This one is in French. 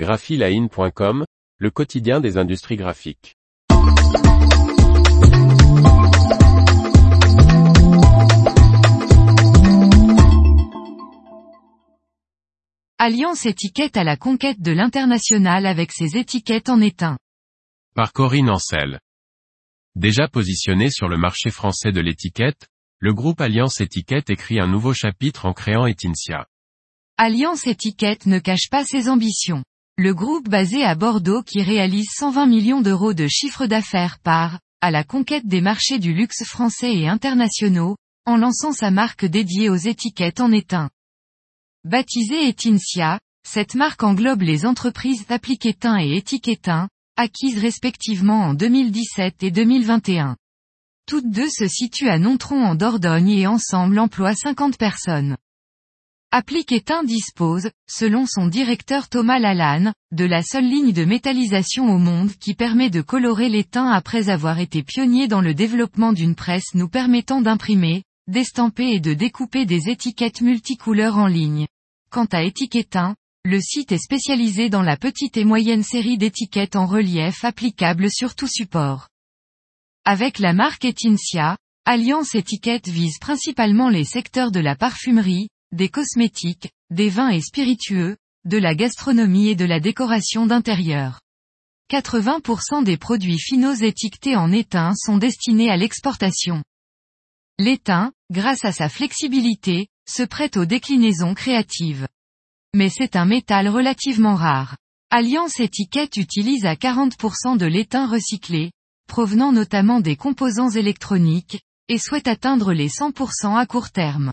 graphiline.com, le quotidien des industries graphiques. Alliance étiquette à la conquête de l'international avec ses étiquettes en étain. Par Corinne Ancel. Déjà positionné sur le marché français de l'étiquette, le groupe Alliance Étiquette écrit un nouveau chapitre en créant Etincia. Alliance Étiquette ne cache pas ses ambitions. Le groupe basé à Bordeaux qui réalise 120 millions d'euros de chiffre d'affaires par, à la conquête des marchés du luxe français et internationaux, en lançant sa marque dédiée aux étiquettes en étain. Baptisée Etincia, cette marque englobe les entreprises Appliquetin et Étiquetin, acquises respectivement en 2017 et 2021. Toutes deux se situent à Nontron en Dordogne et ensemble emploient 50 personnes. Appliquetin dispose, selon son directeur Thomas Lalanne, de la seule ligne de métallisation au monde qui permet de colorer l'étain après avoir été pionnier dans le développement d'une presse nous permettant d'imprimer, d'estamper et de découper des étiquettes multicouleurs en ligne. Quant à Étiquetin, le site est spécialisé dans la petite et moyenne série d'étiquettes en relief applicables sur tout support. Avec la marque Etincia, Alliance Étiquette vise principalement les secteurs de la parfumerie, des cosmétiques, des vins et spiritueux, de la gastronomie et de la décoration d'intérieur. 80% des produits finaux étiquetés en étain sont destinés à l'exportation. L'étain, grâce à sa flexibilité, se prête aux déclinaisons créatives. Mais c'est un métal relativement rare. Alliance Étiquette utilise à 40% de l'étain recyclé, provenant notamment des composants électroniques, et souhaite atteindre les 100% à court terme.